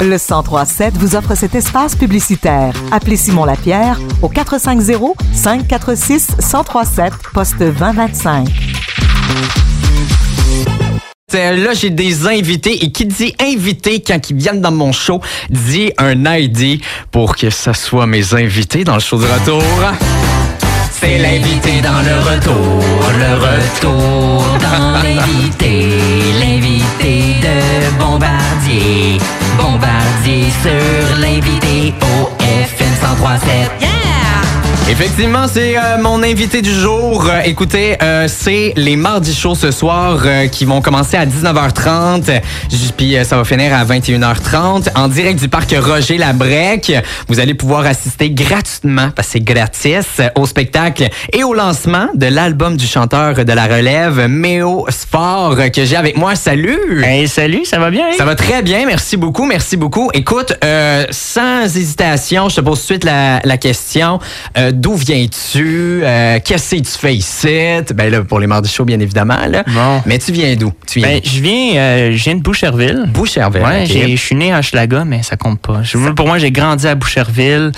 Le 1037 vous offre cet espace publicitaire. Appelez Simon Lapierre au 450 546 1037 poste 2025. Là, j'ai des invités et qui dit invité quand ils viennent dans mon show dit un ID pour que ça soit mes invités dans le show de retour. C'est l'invité dans le retour, le retour dans l'invité, l'invité Bombardier, Bombardier sur l'invité au FM 1037. Yeah! Effectivement, c'est euh, mon invité du jour. Euh, écoutez, euh, c'est les mardis shows ce soir euh, qui vont commencer à 19h30, j- puis euh, ça va finir à 21h30 en direct du parc Roger Labrec. Vous allez pouvoir assister gratuitement, parce que c'est gratis, au spectacle et au lancement de l'album du chanteur de la relève, Méo Sport, que j'ai avec moi. Salut! Hey, salut, ça va bien? Ça va très bien, merci beaucoup, merci beaucoup. Écoute, euh, sans hésitation, je te pose tout de suite la, la question. D'où viens-tu? Euh, Qu'est-ce que tu fais ici? Ben là, pour les mardis chauds, bien évidemment. Là. Bon. Mais tu viens d'où? Ben, je viens, euh, je viens de Boucherville. Boucherville. Ouais, je suis né à Hochelaga, mais ça compte pas. Pour moi, j'ai grandi à Boucherville.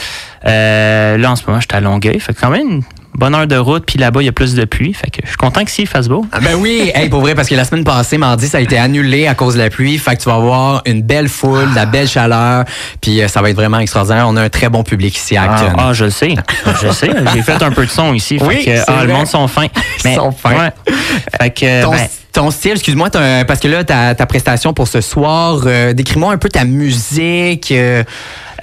Euh, là, en ce moment, je suis à Longueuil. Fait quand même bonne heure de route. Puis là-bas, il y a plus de pluie. Fait que je suis content que s'il fasse beau. Ah, Ben oui, hey, pour vrai, parce que la semaine passée, mardi, ça a été annulé à cause de la pluie. Fait que tu vas avoir une belle foule, de la belle chaleur, puis euh, ça va être vraiment extraordinaire. On a un très bon public ici à Ah, Acton. ah, je le sais. Je le sais. J'ai fait un peu de son ici. Fait Oui, que, c'est ah, le monde sont fins. Ils sont fins. Ouais. Fait que, Ton, ben, ton style, excuse-moi, t'as- parce que là, ta, ta prestation pour ce soir, euh, décris-moi un peu ta musique. euh,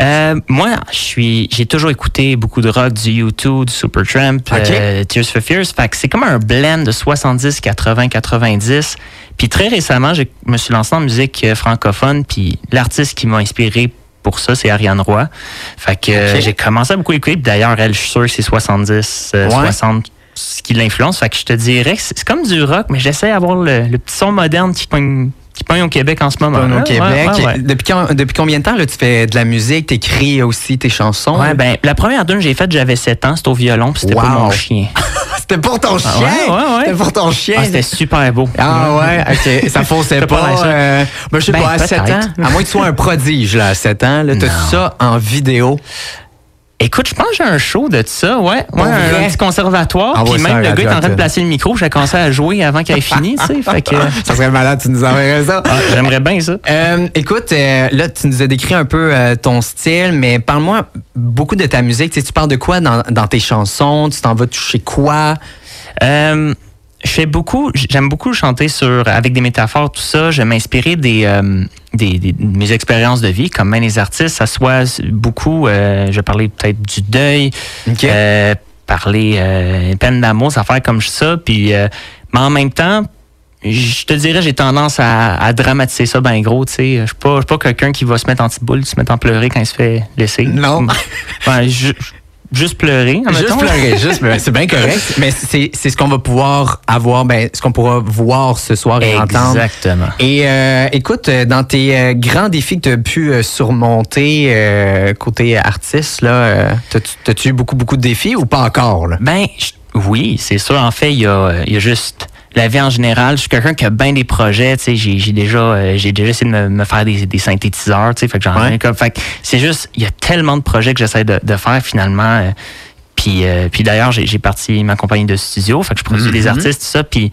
Euh, moi, je suis, j'ai toujours écouté beaucoup de rock, du U2, du Supertramp, Ok. euh, Tears for Fears. Fait que c'est comme un blend de 70, 80, 90. Puis très récemment, je me suis lancé en musique euh, francophone. Puis l'artiste qui m'a inspiré pour ça, c'est Ariane Roy. Fait que euh, j'ai commencé à beaucoup écouter. D'ailleurs, elle, je suis sûr que c'est 70, euh, Ouais. 60 ce qui l'influence. Fait que je te dirais que c'est c'est comme du rock, mais j'essaie d'avoir le, le petit son moderne qui pogne, qui pogne au Québec en ce moment. au. Québec. Ouais, ouais, ouais. Depuis, combien de temps là, tu fais de la musique, t'écris aussi tes chansons? Ouais, ben, la première tune que j'ai faite, j'avais 7 ans, c'était au violon, puis c'était Wow. pour mon chien. C'était pour ton chien! C'était pour ton chien! Ah, c'était super beau. Ah ouais, ok. Ça faussait pas. pas euh, ben, je sais Ben, pas, à 7 ans. À moins que tu sois un prodige là, à 7 ans. T'as ça en vidéo. Écoute, je pense que j'ai un show de ça, ouais. Ouais un, un petit conservatoire. Envoie Puis même le gars est en train de Acton. placer le micro, j'ai commencé à jouer avant qu'il ait fini, tu sais. Fait que. Ça serait malade, tu nous enverrais ça. Ah, J'aimerais bien ça. Euh, écoute, euh, là, tu nous as décrit un peu euh, ton style, mais parle-moi beaucoup de ta musique. Tu, sais, tu parles de quoi dans, dans tes chansons? Tu t'en vas toucher quoi? Euh, fais beaucoup, j'aime beaucoup chanter sur avec des métaphores, tout ça. J'aime m'inspirer des, euh, des, des- de mes expériences de vie, comme même les artistes. Ça soit beaucoup, euh, je vais parler peut-être du deuil, euh, parler euh, peine d'amour, ça faire comme ça. Puis, mais en même temps, je te dirais, j'ai tendance à, à dramatiser ça bien gros. Tu sais, je suis pas, je suis pas quelqu'un qui va se mettre en petite boule, se mettre en pleurer quand il se fait laisser. Non. Ben, juste pleurer. Juste pleurer, juste. C'est bien correct. Mais c'est c'est ce qu'on va pouvoir avoir, ben, ce qu'on pourra voir ce soir et entendre. Exactement. Et euh, écoute, euh, dans tes euh, grands défis que tu as pu euh, surmonter euh, côté artiste, là, t'as-tu- t'as-tu eu beaucoup, beaucoup de défis ou pas encore? Là? Ben, oui, c'est sûr. En fait, il y a, il y a juste la vie en général. Je suis quelqu'un qui a bien des projets. Tu sais, j'ai, j'ai déjà, euh, j'ai déjà essayé de me, me faire des, des synthétiseurs. Tu sais, fait que j'en Ouais. ai comme. Fait que c'est juste, il y a tellement de projets que j'essaie de, de faire finalement. euh, puis, euh, puis d'ailleurs, j'ai, j'ai parti ma compagnie de studio. Fait que je produis des Mhm. artistes, tout ça. Puis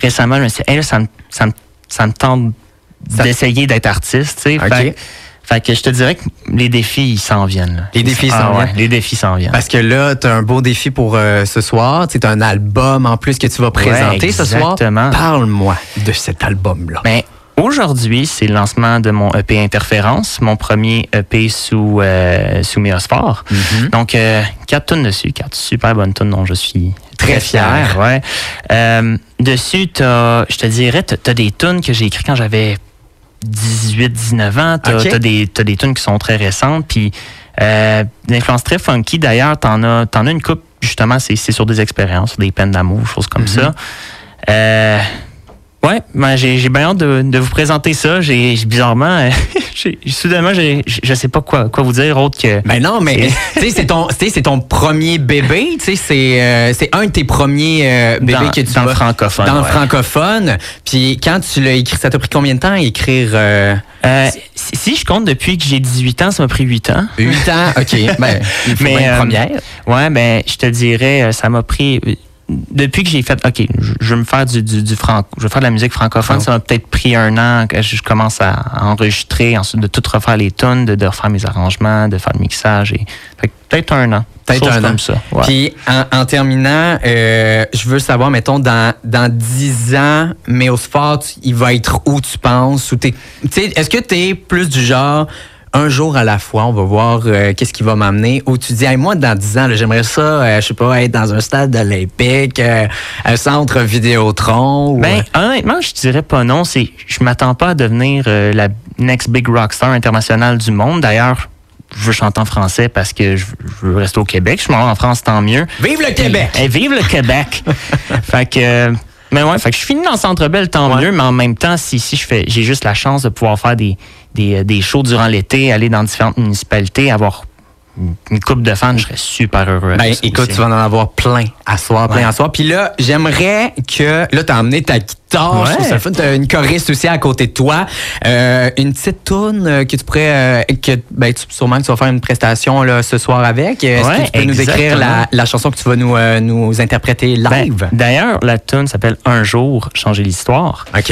récemment, je me suis dit, hey, là, ça me, ça me, ça me tente d'essayer d'être artiste. Tu sais. Fait, fait que je te dirais que les défis, ils s'en viennent. là. Les défis Ah s'en ouais, viennent. Les défis s'en viennent. Parce que là, tu as un beau défi pour euh, ce soir. As un album en plus que tu vas présenter ce soir. exactement. Parle-moi de cet album-là. Ben, aujourd'hui, c'est le lancement de mon EP Interférence, mon premier EP sous, euh, sous Méosport. Mhm. Donc, euh, quatre tonnes dessus, quatre super bonnes tonnes dont je suis Très très, fier. fier. ouais. Euh, dessus, t'as, je te dirais, tu as des tunes que j'ai écrites quand j'avais 18, 19 ans. Tu as, des, t'as des tunes qui sont très récentes. Puis, euh, d'influence très funky. D'ailleurs, t'en as, t'en as une coupe, justement, c'est, c'est sur des expériences, sur des peines d'amour, choses comme Mhm. ça. Euh, ouais, ben, j'ai, bien hâte de, de vous présenter ça. J'ai, bizarrement, euh, j'ai, soudainement, je sais pas quoi, quoi vous dire autre que. Ben non, mais tu sais, c'est ton, tu sais, c'est ton premier bébé. Tu sais, c'est, euh, c'est un de tes premiers euh, bébés Dans- que tu dans le francophone, Dans le francophone. Puis quand tu l'as écrit, ça t'a pris combien de temps à écrire euh, Euh, si, si je compte depuis que j'ai 18 ans, ça m'a pris 8 ans. 8 ans, OK. Ben, Mais, une euh, première. Ouais, ben, je te dirais, ça m'a pris. Depuis que j'ai fait, OK, je je veux me faire du, du, du franc, je veux faire de la musique francophone, Ah. ça m'a peut-être pris un an que je commence à enregistrer, ensuite de tout refaire les tunes, de, de refaire mes arrangements, de faire le mixage. Et, peut-être un an. Peut-être un an. comme ça. ouais. Puis en, en terminant, euh, je veux savoir, mettons, dans, dans 10 ans, mais au sport, il va être où tu penses? Ou Est-ce que tu es plus du genre un jour à la fois, on va voir euh, qu'est-ce qui va m'amener, ou tu dis, Hey, moi, dans 10 ans, j'aimerais ça, euh, je sais pas, être dans un stade olympique, euh, un centre Vidéotron. ou, Ben, euh, honnêtement, je dirais pas non. C'est, je m'attends pas à devenir euh, la next big rockstar internationale du monde. D'ailleurs, je veux chanter en français parce que je, veux rester au Québec. Je m'en vais en France, tant mieux. Vive le Québec! Et vive le Québec! fait que. Mais ouais, fait que je finis dans le Centre Bell, tant Ouais. mieux, mais en même temps, si, si je fais, j'ai juste la chance de pouvoir faire des, des, euh, des shows durant l'été, aller dans différentes municipalités, avoir une- coupe de fans, je serais super heureux. Ben, écoute, aussi. tu vas en avoir plein à soir, plein Ouais. à soir. Puis là, j'aimerais que. Là, t'as emmené ta guitare. Je Ouais. le fun. T'as une choriste aussi à côté de toi. Euh, une petite tourne euh, que tu pourrais. euh, que, ben, tu, sûrement que tu vas faire une prestation là, ce soir avec. Est-ce Ouais, que tu peux nous décrire la, chanson que tu vas nous, euh, nous interpréter Ben, live? D'ailleurs, la tune s'appelle Un jour, changer l'histoire. OK.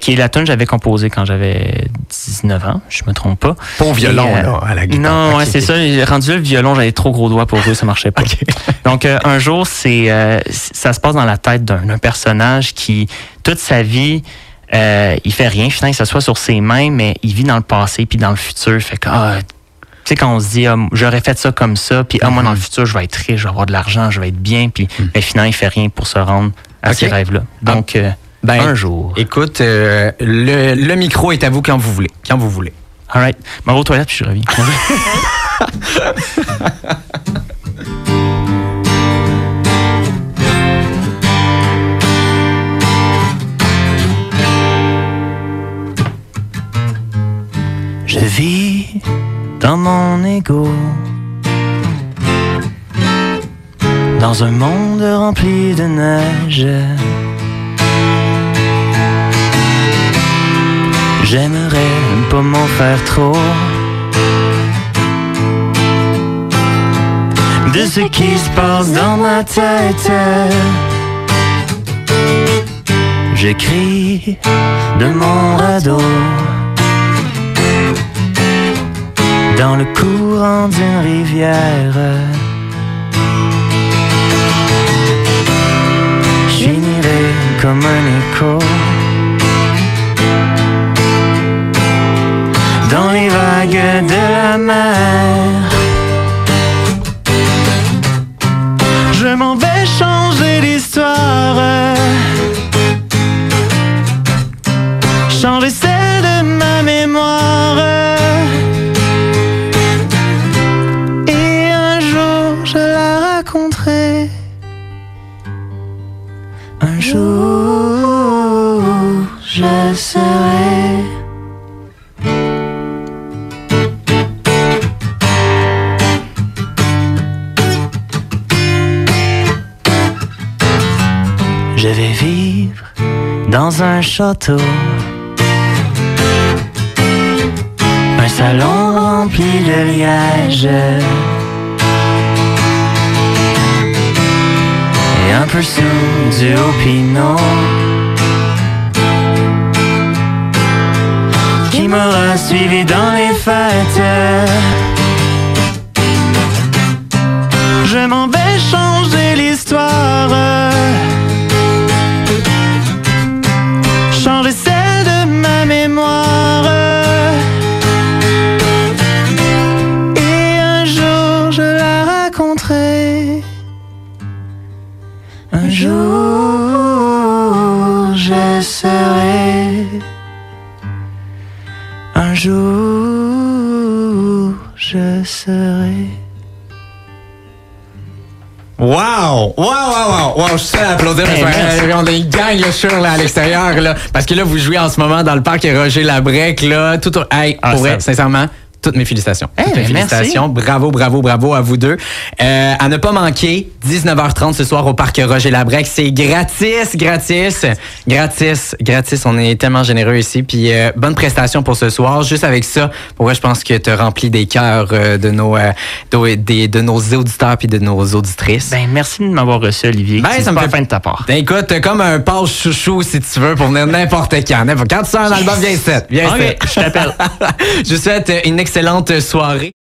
Qui est la tune que j'avais composée quand j'avais 19 ans, je me trompe pas. Pas au violon, euh, là, à la guitare. Non, ouais, c'est ça. Rendu le violon, j'avais trop gros doigts pour eux, ça marchait pas. Donc, euh, un jour, c'est euh, ça se passe dans la tête d'un personnage qui, toute sa vie, il fait rien. Finalement, il s'assoit sur ses mains, mais il vit dans le passé puis dans le futur. Fait que, ah, tu sais, quand on se dit, ah, j'aurais fait ça comme ça, puis ah, moi, dans Mm-hmm. le futur, je vais être riche, je vais avoir de l'argent, je vais être bien, puis ben, finalement, il fait rien pour se rendre à Mm. Ok. ses rêves-là. Donc, Ben, un jour. Écoute, euh, le, le micro est à vous quand vous voulez. Quand vous voulez. All right. Je m'en vais aux toilettes, puis je reviens. Je vis dans mon ego, dans un monde rempli de neige. J'aimerais pas m'en faire trop de ce qui se passe dans ma tête. J'écris de mon radeau dans le courant d'une rivière. Je finirai comme un écho. Dans les vagues de la mer. Je m'en vais changer l'histoire, changer celle de ma mémoire. Et un jour je la raconterai. Un jour je serai. Un château. Un salon rempli de liège. Et un peu sous du pinot. Qui m'aura suivi dans les fêtes. Un jour je serai. Un jour je serai. Wow! Wow, wow, wow! Wow, je à applaudir. Hey, parce que, merci. euh, on a une gang là, sur là, à l'extérieur. Là, parce que là, vous jouez en ce moment dans le parc Roger Labrec. Là, tout, au- hey, Ah, pour vrai, sincèrement, toutes mes félicitations. Eh, Toutes mes ben, merci. félicitations. Bravo, bravo, bravo à vous deux. Euh, à ne pas manquer, 19h30 ce soir au parc Roger Labrec. C'est gratis, gratis, gratis, gratis. On est tellement généreux ici. Puis euh, bonne prestation pour ce soir. Juste avec ça, pour vrai, je pense que tu as rempli des cœurs euh, de nos de, nos auditeurs puis de nos auditrices. Ben, merci de m'avoir reçu, Olivier. Ben, C'est ça me fait- fin de ta part. Ben, écoute, comme un passe chouchou si tu veux pour venir n'importe quand. Quand tu sors un album, viens ici. Viens Ok, ici. je t'appelle. Je vous souhaite une excellente soirée.